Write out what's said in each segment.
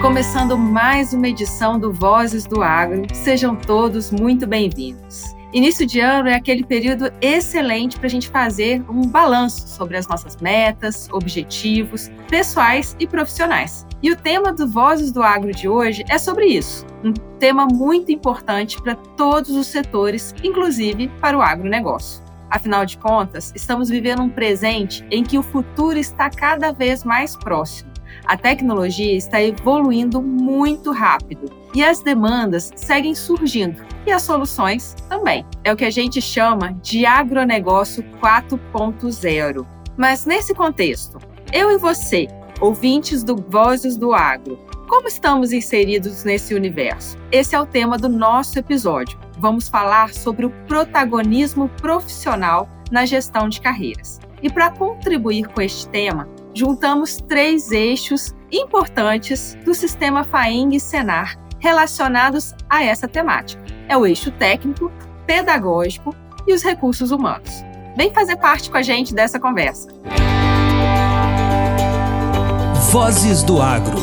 Começando mais uma edição do Vozes do Agro, sejam todos muito bem-vindos. Início de ano é aquele período excelente para a gente fazer um balanço sobre as nossas metas, objetivos, pessoais e profissionais. E o tema do Vozes do Agro de hoje é sobre isso. Um tema muito importante para todos os setores, inclusive para o agronegócio. Afinal de contas, estamos vivendo um presente em que o futuro está cada vez mais próximo. A tecnologia está evoluindo muito rápido e as demandas seguem surgindo e as soluções também. É o que a gente chama de agronegócio 4.0. Mas nesse contexto, eu e você, ouvintes do Vozes do Agro, como estamos inseridos nesse universo? Esse é o tema do nosso episódio. Vamos falar sobre o protagonismo profissional na gestão de carreiras. E para contribuir com este tema, juntamos três eixos importantes do sistema FAENG e Senar relacionados a essa temática. É o eixo técnico, pedagógico e os recursos humanos. Vem fazer parte com a gente dessa conversa. Vozes do Agro.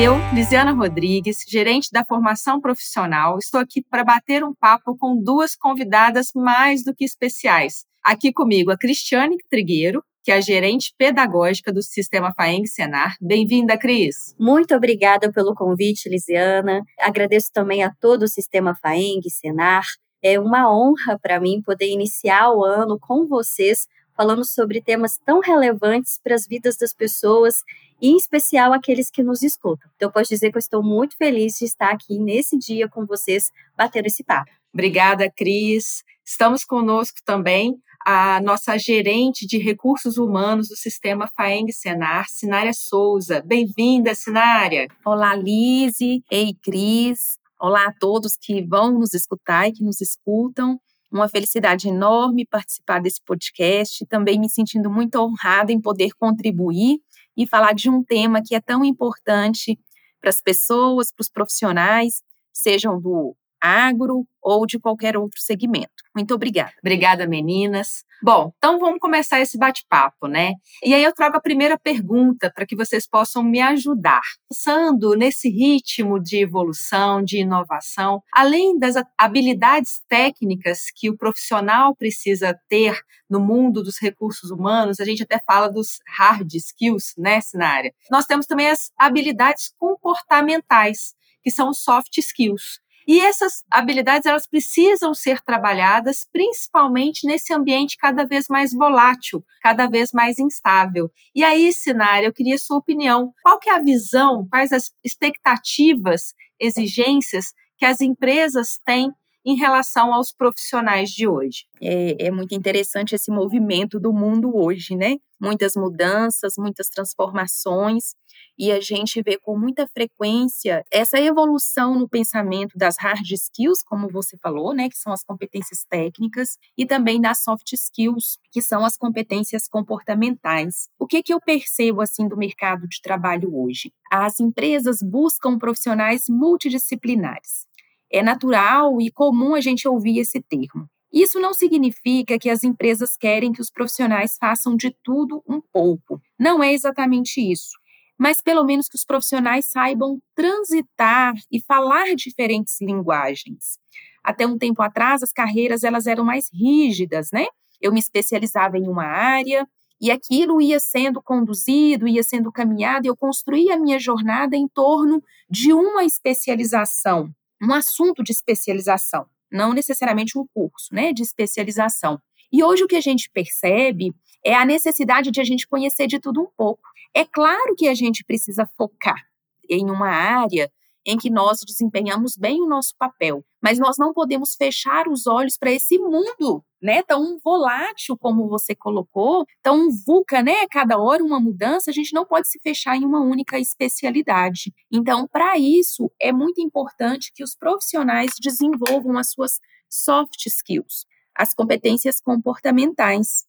Eu, Lisiana Rodrigues, gerente da formação profissional, estou aqui para bater um papo com duas convidadas mais do que especiais. Aqui comigo a Cristiane Trigueiro, que é a gerente pedagógica do Sistema FAENG Senar. Bem-vinda, Cris. Muito obrigada pelo convite, Lisiana. Agradeço também a todo o Sistema FAENG Senar. É uma honra para mim poder iniciar o ano com vocês falando sobre temas tão relevantes para as vidas das pessoas e em especial aqueles que nos escutam. Então, eu posso dizer que eu estou muito feliz de estar aqui nesse dia com vocês, batendo esse papo. Obrigada, Cris. Estamos conosco também a nossa gerente de recursos humanos do sistema FAENG Senar, Sinária Souza. Bem-vinda, Sinária. Olá, Lise. Ei, Cris. Olá a todos que vão nos escutar e que nos escutam. Uma felicidade enorme participar desse podcast, também me sentindo muito honrada em poder contribuir e falar de um tema que é tão importante para as pessoas, para os profissionais, sejam do agro ou de qualquer outro segmento. Muito obrigada. Obrigada, meninas. Bom, então vamos começar esse bate-papo, né? E aí eu trago a primeira pergunta para que vocês possam me ajudar. Pensando nesse ritmo de evolução, de inovação, além das habilidades técnicas que o profissional precisa ter no mundo dos recursos humanos, a gente até fala dos hard skills, né, área. Nós temos também as habilidades comportamentais, que são soft skills. E essas habilidades elas precisam ser trabalhadas principalmente nesse ambiente cada vez mais volátil, cada vez mais instável. E aí, Sinara, eu queria sua opinião. Qual que é a visão, quais as expectativas, exigências que as empresas têm em relação aos profissionais de hoje. É, é, muito interessante esse movimento do mundo hoje, né? Muitas mudanças, muitas transformações, e a gente vê com muita frequência essa evolução no pensamento das hard skills, como você falou, né? Que são as competências técnicas, e também das soft skills, que são as competências comportamentais. O que, que eu percebo, assim, do mercado de trabalho hoje? As empresas buscam profissionais multidisciplinares é natural e comum a gente ouvir esse termo. Isso não significa que as empresas querem que os profissionais façam de tudo um pouco. Não é exatamente isso. Mas pelo menos que os profissionais saibam transitar e falar diferentes linguagens. Até um tempo atrás, as carreiras elas eram mais rígidas, né? Eu me especializava em uma área e aquilo ia sendo conduzido, ia sendo caminhado, e eu construía a minha jornada em torno de uma especialização um assunto de especialização, não necessariamente um curso, né, de especialização. E hoje o que a gente percebe é a necessidade de a gente conhecer de tudo um pouco. É claro que a gente precisa focar em uma área em que nós desempenhamos bem o nosso papel. Mas nós não podemos fechar os olhos para esse mundo, né, tão volátil como você colocou, tão vulca, né, cada hora uma mudança, a gente não pode se fechar em uma única especialidade. Então, para isso, é muito importante que os profissionais desenvolvam as suas soft skills, as competências comportamentais.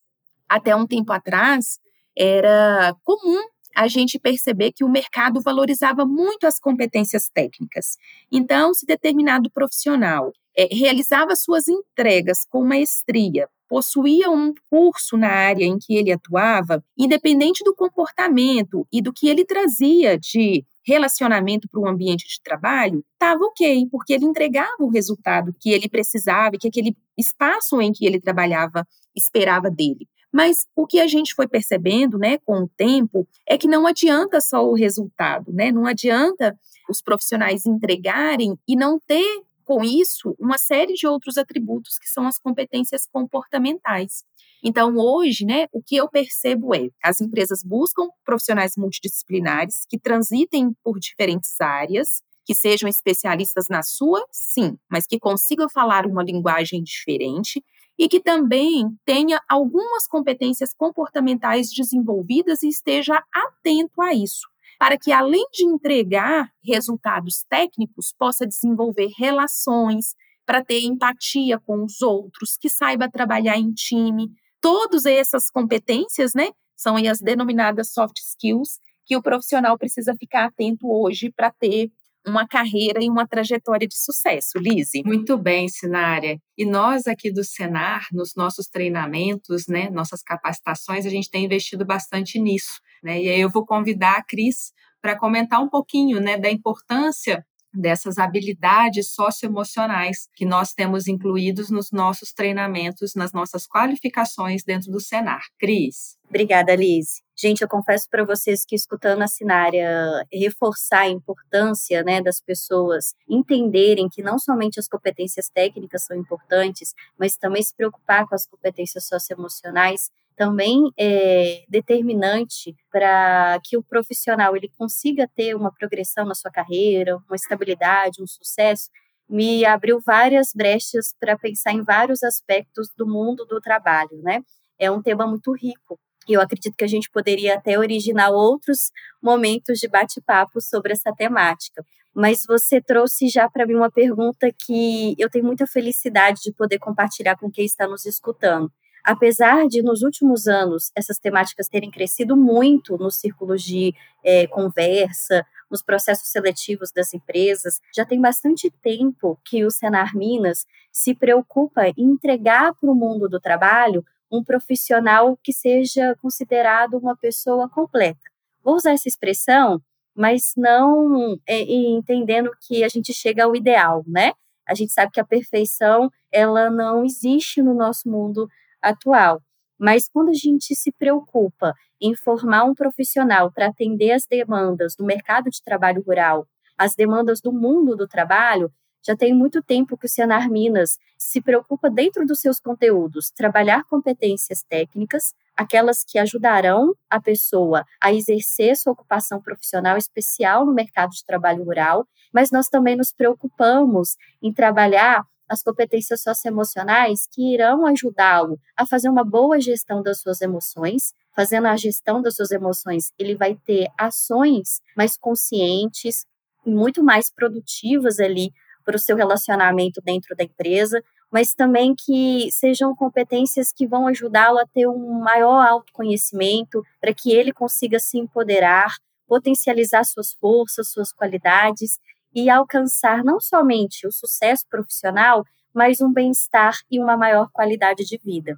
Até um tempo atrás, era comum a gente perceber que o mercado valorizava muito as competências técnicas. Então, se determinado profissional é, realizava suas entregas com maestria, possuía um curso na área em que ele atuava, independente do comportamento e do que ele trazia de relacionamento para o ambiente de trabalho, estava ok, porque ele entregava o resultado que ele precisava que aquele espaço em que ele trabalhava esperava dele. Mas o que a gente foi percebendo, né, com o tempo, é que não adianta só o resultado, né? Não adianta os profissionais entregarem e não ter com isso uma série de outros atributos que são as competências comportamentais. Então, hoje, né, o que eu percebo é as empresas buscam profissionais multidisciplinares que transitem por diferentes áreas, que sejam especialistas na sua, sim, mas que consigam falar uma linguagem diferente e que também tenha algumas competências comportamentais desenvolvidas e esteja atento a isso para que, além de entregar resultados técnicos, possa desenvolver relações, para ter empatia com os outros, que saiba trabalhar em time. Todas essas competências, né, são as denominadas soft skills, que o profissional precisa ficar atento hoje para ter uma carreira e uma trajetória de sucesso, Lise. Muito bem, Sinária. E nós aqui do Senar, nos nossos treinamentos, né, nossas capacitações, a gente tem investido bastante nisso. Né? E aí eu vou convidar a Cris para comentar um pouquinho né, da importância dessas habilidades socioemocionais que nós temos incluídos nos nossos treinamentos, nas nossas qualificações dentro do Senar. Cris. Obrigada, Liz. Gente, eu confesso para vocês que escutando a Sinária reforçar a importância né, das pessoas entenderem que não somente as competências técnicas são importantes, mas também se preocupar com as competências socioemocionais também é determinante para que o profissional ele consiga ter uma progressão na sua carreira, uma estabilidade, um sucesso, me abriu várias brechas para pensar em vários aspectos do mundo do trabalho, né? É um tema muito rico. Eu acredito que a gente poderia até originar outros momentos de bate-papo sobre essa temática. Mas você trouxe já para mim uma pergunta que eu tenho muita felicidade de poder compartilhar com quem está nos escutando apesar de nos últimos anos essas temáticas terem crescido muito nos círculos de é, conversa, nos processos seletivos das empresas, já tem bastante tempo que o Senar Minas se preocupa em entregar para o mundo do trabalho um profissional que seja considerado uma pessoa completa. Vou usar essa expressão, mas não é, entendendo que a gente chega ao ideal, né? A gente sabe que a perfeição ela não existe no nosso mundo atual. Mas quando a gente se preocupa em formar um profissional para atender as demandas do mercado de trabalho rural, as demandas do mundo do trabalho, já tem muito tempo que o Senar Minas se preocupa dentro dos seus conteúdos trabalhar competências técnicas, aquelas que ajudarão a pessoa a exercer sua ocupação profissional especial no mercado de trabalho rural, mas nós também nos preocupamos em trabalhar as competências socioemocionais que irão ajudá-lo a fazer uma boa gestão das suas emoções. Fazendo a gestão das suas emoções, ele vai ter ações mais conscientes e muito mais produtivas ali para o seu relacionamento dentro da empresa, mas também que sejam competências que vão ajudá-lo a ter um maior autoconhecimento, para que ele consiga se empoderar, potencializar suas forças, suas qualidades e alcançar não somente o sucesso profissional, mas um bem-estar e uma maior qualidade de vida.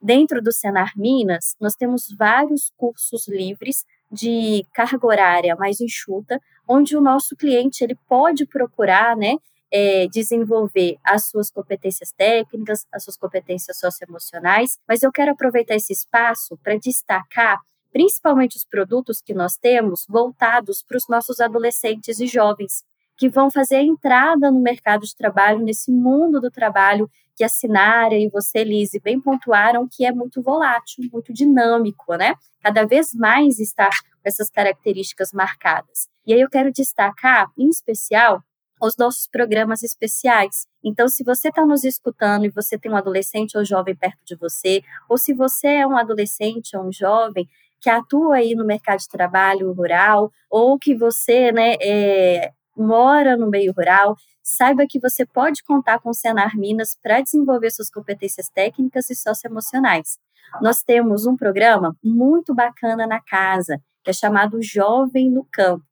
Dentro do Senar Minas, nós temos vários cursos livres de carga horária mais enxuta, onde o nosso cliente ele pode procurar, né, é, desenvolver as suas competências técnicas, as suas competências socioemocionais, mas eu quero aproveitar esse espaço para destacar principalmente os produtos que nós temos voltados para os nossos adolescentes e jovens que vão fazer a entrada no mercado de trabalho, nesse mundo do trabalho que a Sinária e você, Lise, bem pontuaram, que é muito volátil, muito dinâmico, né? Cada vez mais está com essas características marcadas. E aí eu quero destacar, em especial, os nossos programas especiais. Então, se você está nos escutando e você tem um adolescente ou jovem perto de você, ou se você é um adolescente ou um jovem que atua aí no mercado de trabalho rural, ou que você né, é, mora no meio rural, saiba que você pode contar com o Senar Minas para desenvolver suas competências técnicas e socioemocionais. Nós temos um programa muito bacana na casa, que é chamado Jovem no Campo.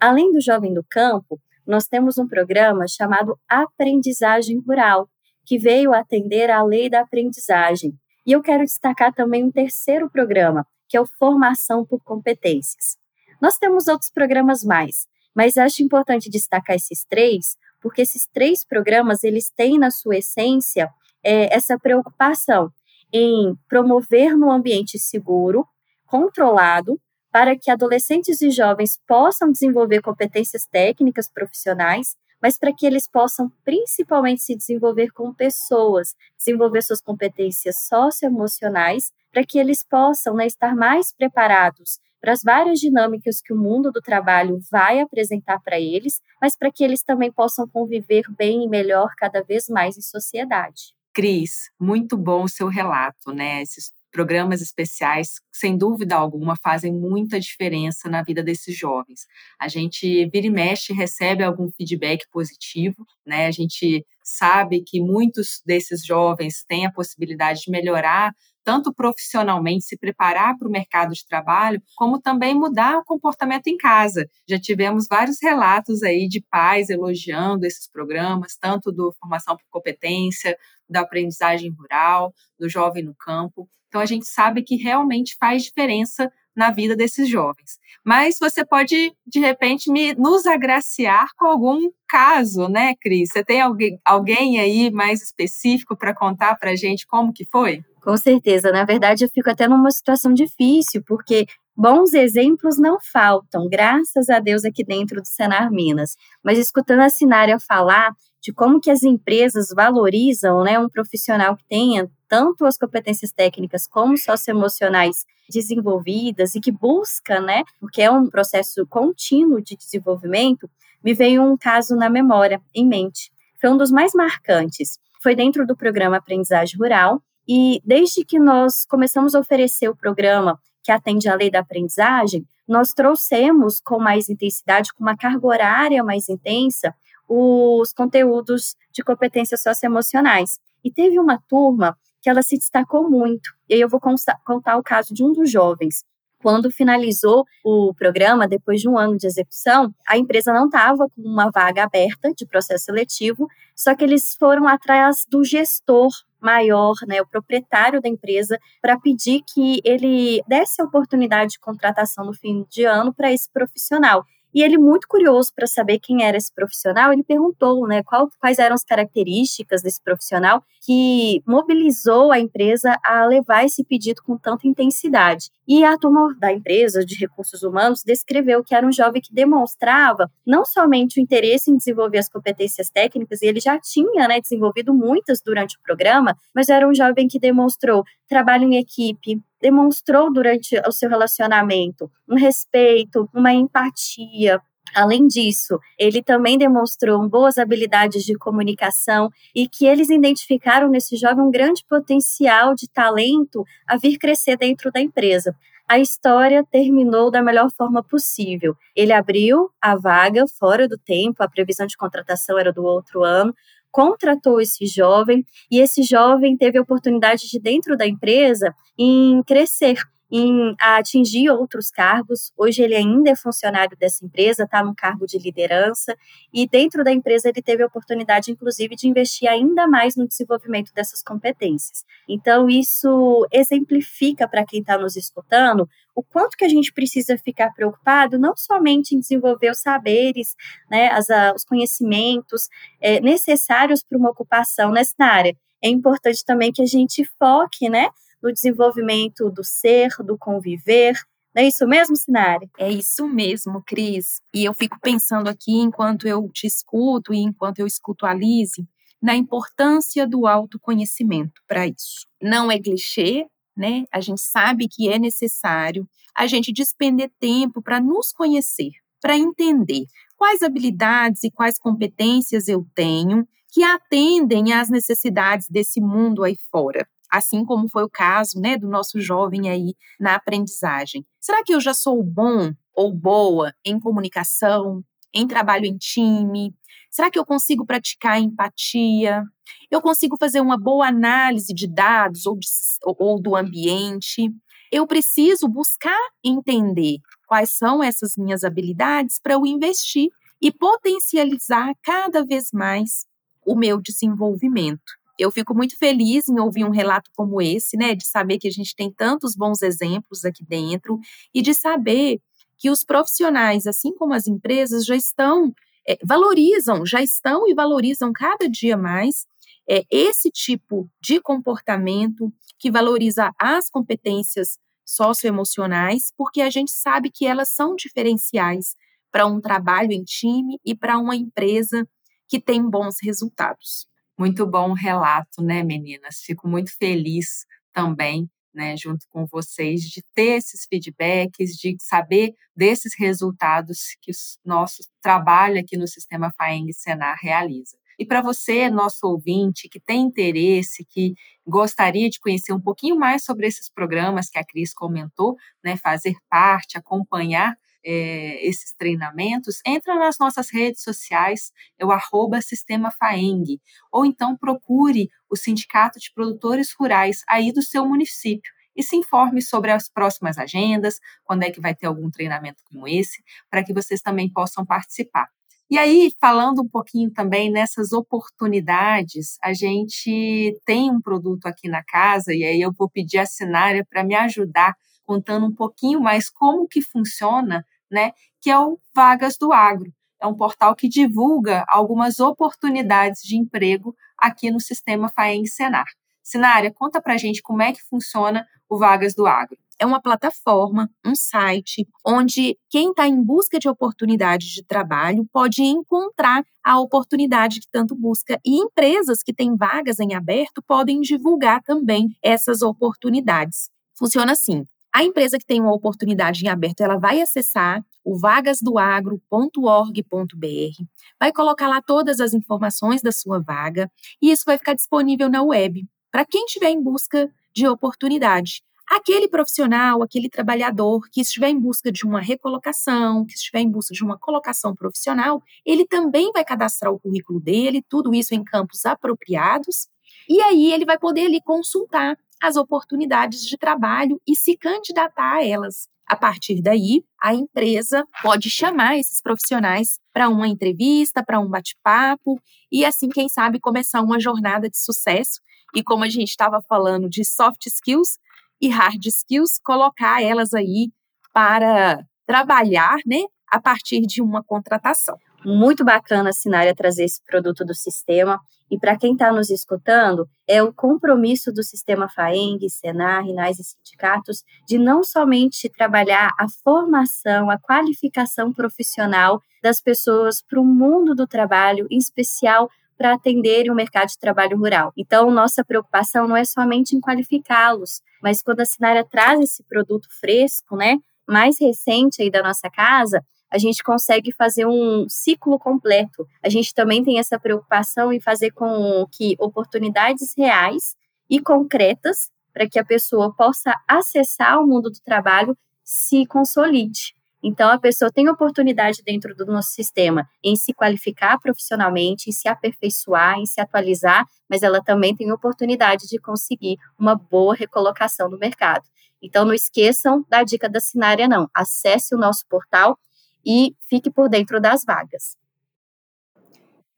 Além do Jovem no Campo, nós temos um programa chamado Aprendizagem Rural, que veio atender à lei da aprendizagem. E eu quero destacar também um terceiro programa, que é o Formação por Competências. Nós temos outros programas mais, Mas acho importante destacar esses três, porque esses três programas eles têm na sua essência é, essa preocupação em promover no ambiente seguro, controlado, para que adolescentes e jovens possam desenvolver competências técnicas profissionais, mas para que eles possam principalmente se desenvolver como pessoas, desenvolver suas competências socioemocionais, para que eles possam né, estar mais preparados para as várias dinâmicas que o mundo do trabalho vai apresentar para eles, mas para que eles também possam conviver bem e melhor cada vez mais em sociedade. Cris, muito bom o seu relato, né? Esses programas especiais, sem dúvida alguma, fazem muita diferença na vida desses jovens. A gente vira e mexe, recebe algum feedback positivo, né? A gente sabe que muitos desses jovens têm a possibilidade de melhorar tanto profissionalmente, se preparar para o mercado de trabalho, como também mudar o comportamento em casa. Já tivemos vários relatos aí de pais elogiando esses programas, tanto do formação por competência, da aprendizagem rural, do jovem no campo. Então a gente sabe que realmente faz diferença na vida desses jovens. Mas você pode, de repente, me, nos agraciar com algum caso, né, Cris? Você tem alguém, alguém aí mais específico para contar para a gente como que foi? Com certeza. Na verdade, eu fico até numa situação difícil, porque bons exemplos não faltam, graças a Deus, aqui dentro do Senar Minas. Mas escutando a Sinária falar de como que as empresas valorizam né, um profissional que tenha tanto as competências técnicas como socioemocionais desenvolvidas e que busca, né, porque é um processo contínuo de desenvolvimento, me veio um caso na memória, em mente. Foi um dos mais marcantes. Foi dentro do programa Aprendizagem Rural, e desde que nós começamos a oferecer o programa que atende à lei da aprendizagem, nós trouxemos com mais intensidade, com uma carga horária mais intensa, os conteúdos de competências socioemocionais. E teve uma turma que ela se destacou muito. E aí eu vou contar o caso de um dos jovens. Quando finalizou o programa, depois de um ano de execução, a empresa não estava com uma vaga aberta de processo seletivo, só que eles foram atrás do gestor maior, né, o proprietário da empresa, para pedir que ele desse a oportunidade de contratação no fim de ano para esse profissional. E ele, muito curioso para saber quem era esse profissional, ele perguntou né, qual, quais eram as características desse profissional que mobilizou a empresa a levar esse pedido com tanta intensidade. E a turma da empresa de recursos humanos descreveu que era um jovem que demonstrava não somente o interesse em desenvolver as competências técnicas, e ele já tinha né, desenvolvido muitas durante o programa, mas era um jovem que demonstrou trabalho em equipe, demonstrou durante o seu relacionamento um respeito, uma empatia, Além disso, ele também demonstrou boas habilidades de comunicação e que eles identificaram nesse jovem um grande potencial de talento a vir crescer dentro da empresa. A história terminou da melhor forma possível. Ele abriu a vaga fora do tempo, a previsão de contratação era do outro ano, contratou esse jovem e esse jovem teve a oportunidade de, dentro da empresa, em crescer em atingir outros cargos. Hoje ele ainda é funcionário dessa empresa, está no cargo de liderança, e dentro da empresa ele teve a oportunidade, inclusive, de investir ainda mais no desenvolvimento dessas competências. Então, isso exemplifica para quem está nos escutando o quanto que a gente precisa ficar preocupado, não somente em desenvolver os saberes, né, as, os conhecimentos é, necessários para uma ocupação nessa área. É importante também que a gente foque, né, no desenvolvimento do ser, do conviver. Não é isso mesmo, Sinari? É isso mesmo, Cris. E eu fico pensando aqui, enquanto eu te escuto e enquanto eu escuto a Lise, na importância do autoconhecimento para isso. Não é clichê, né? A gente sabe que é necessário a gente despender tempo para nos conhecer, para entender quais habilidades e quais competências eu tenho que atendem às necessidades desse mundo aí fora assim como foi o caso, né, do nosso jovem aí na aprendizagem. Será que eu já sou bom ou boa em comunicação, em trabalho em time? Será que eu consigo praticar empatia? Eu consigo fazer uma boa análise de dados ou, de, ou do ambiente? Eu preciso buscar entender quais são essas minhas habilidades para eu investir e potencializar cada vez mais o meu desenvolvimento eu fico muito feliz em ouvir um relato como esse, né, de saber que a gente tem tantos bons exemplos aqui dentro e de saber que os profissionais, assim como as empresas, já estão, é, valorizam, já estão e valorizam cada dia mais é, esse tipo de comportamento que valoriza as competências socioemocionais, porque a gente sabe que elas são diferenciais para um trabalho em time e para uma empresa que tem bons resultados. Muito bom relato, né, meninas? Fico muito feliz também, né, junto com vocês, de ter esses feedbacks, de saber desses resultados que o nosso trabalho aqui no Sistema FAENG Senar realiza. E para você, nosso ouvinte, que tem interesse, que gostaria de conhecer um pouquinho mais sobre esses programas que a Cris comentou, né, fazer parte, acompanhar é, esses treinamentos, entra nas nossas redes sociais, é o arroba Sistema Faeng, ou então procure o Sindicato de Produtores Rurais aí do seu município e se informe sobre as próximas agendas, quando é que vai ter algum treinamento como esse, para que vocês também possam participar. E aí, falando um pouquinho também nessas oportunidades, a gente tem um produto aqui na casa, e aí eu vou pedir a Sinária para me ajudar, contando um pouquinho mais como que funciona, né? Que é o Vagas do Agro. É um portal que divulga algumas oportunidades de emprego aqui no sistema FAENG Senar. Sinária, conta para a gente como é que funciona o Vagas do Agro é uma plataforma, um site, onde quem está em busca de oportunidades de trabalho pode encontrar a oportunidade que tanto busca. E empresas que têm vagas em aberto podem divulgar também essas oportunidades. Funciona assim: a empresa que tem uma oportunidade em aberto, ela vai acessar o vagasdoagro.org.br, vai colocar lá todas as informações da sua vaga e isso vai ficar disponível na web para quem estiver em busca de oportunidade. Aquele profissional, aquele trabalhador que estiver em busca de uma recolocação, que estiver em busca de uma colocação profissional, ele também vai cadastrar o currículo dele, tudo isso em campos apropriados, e aí ele vai poder ali consultar as oportunidades de trabalho e se candidatar a elas. A partir daí, a empresa pode chamar esses profissionais para uma entrevista, para um bate-papo e assim, quem sabe, começar uma jornada de sucesso. E como a gente estava falando de soft skills, e hard skills, colocar elas aí para trabalhar, né, a partir de uma contratação. Muito bacana a Sinária trazer esse produto do sistema. E para quem está nos escutando, é o compromisso do sistema FAENG, Senar, RINAIS e sindicatos de não somente trabalhar a formação, a qualificação profissional das pessoas para o mundo do trabalho, em especial para atenderem o mercado de trabalho rural. Então, nossa preocupação não é somente em qualificá-los, mas quando a Sinária traz esse produto fresco, né, mais recente aí da nossa casa, a gente consegue fazer um ciclo completo. A gente também tem essa preocupação em fazer com que oportunidades reais e concretas para que a pessoa possa acessar o mundo do trabalho se consolide. Então, a pessoa tem oportunidade dentro do nosso sistema em se qualificar profissionalmente, em se aperfeiçoar, em se atualizar, mas ela também tem oportunidade de conseguir uma boa recolocação no mercado. Então, não esqueçam da dica da Sinária, não. Acesse o nosso portal e fique por dentro das vagas.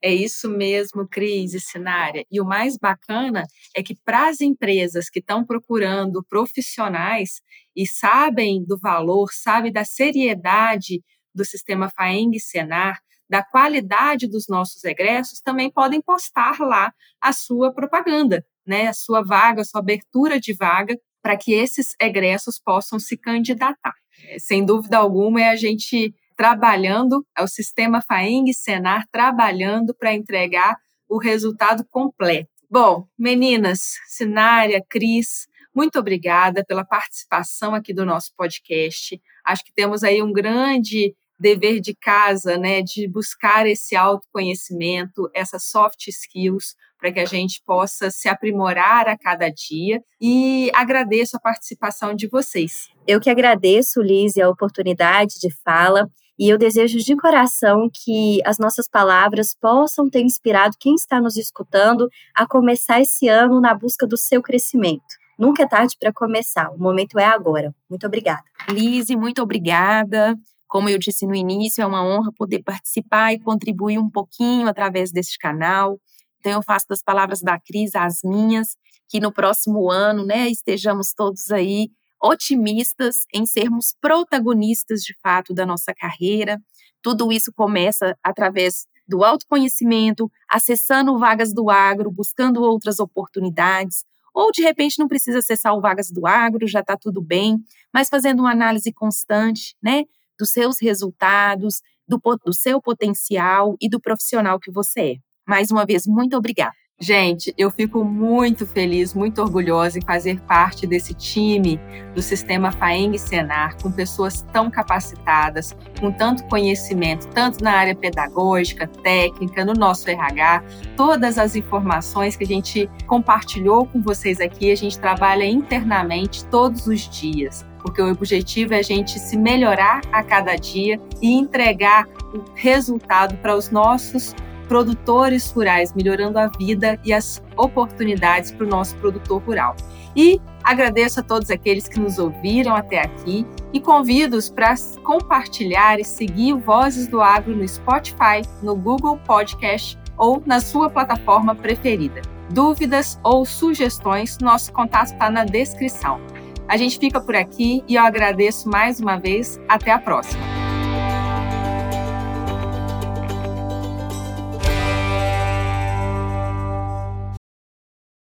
É isso mesmo, Cris e Sinária. E o mais bacana é que para as empresas que estão procurando profissionais e sabem do valor, sabem da seriedade do sistema FAENG e Senar, da qualidade dos nossos egressos, também podem postar lá a sua propaganda, né? a sua vaga, a sua abertura de vaga, para que esses egressos possam se candidatar. Sem dúvida alguma, é a gente trabalhando, é o sistema FAENG Senar trabalhando para entregar o resultado completo. Bom, meninas, Sinária, Cris, muito obrigada pela participação aqui do nosso podcast. Acho que temos aí um grande dever de casa, né, de buscar esse autoconhecimento, essas soft skills, para que a gente possa se aprimorar a cada dia. E agradeço a participação de vocês. Eu que agradeço, Liz, a oportunidade de fala. E eu desejo de coração que as nossas palavras possam ter inspirado quem está nos escutando a começar esse ano na busca do seu crescimento. Nunca é tarde para começar, o momento é agora. Muito obrigada. Lise, muito obrigada. Como eu disse no início, é uma honra poder participar e contribuir um pouquinho através deste canal. Então, eu faço das palavras da Cris as minhas, que no próximo ano, né, estejamos todos aí otimistas em sermos protagonistas de fato da nossa carreira. Tudo isso começa através do autoconhecimento, acessando vagas do agro, buscando outras oportunidades, ou de repente não precisa acessar o vagas do agro, já está tudo bem, mas fazendo uma análise constante, né, dos seus resultados, do, do seu potencial e do profissional que você é. Mais uma vez, muito obrigada. Gente, eu fico muito feliz, muito orgulhosa em fazer parte desse time do sistema FAENG Senar, com pessoas tão capacitadas, com tanto conhecimento, tanto na área pedagógica, técnica, no nosso RH, todas as informações que a gente compartilhou com vocês aqui, a gente trabalha internamente todos os dias porque o objetivo é a gente se melhorar a cada dia e entregar o resultado para os nossos produtores rurais, melhorando a vida e as oportunidades para o nosso produtor rural. E agradeço a todos aqueles que nos ouviram até aqui e convido-os para compartilhar e seguir Vozes do Agro no Spotify, no Google Podcast ou na sua plataforma preferida. Dúvidas ou sugestões, nosso contato está na descrição. A gente fica por aqui e eu agradeço mais uma vez. Até a próxima.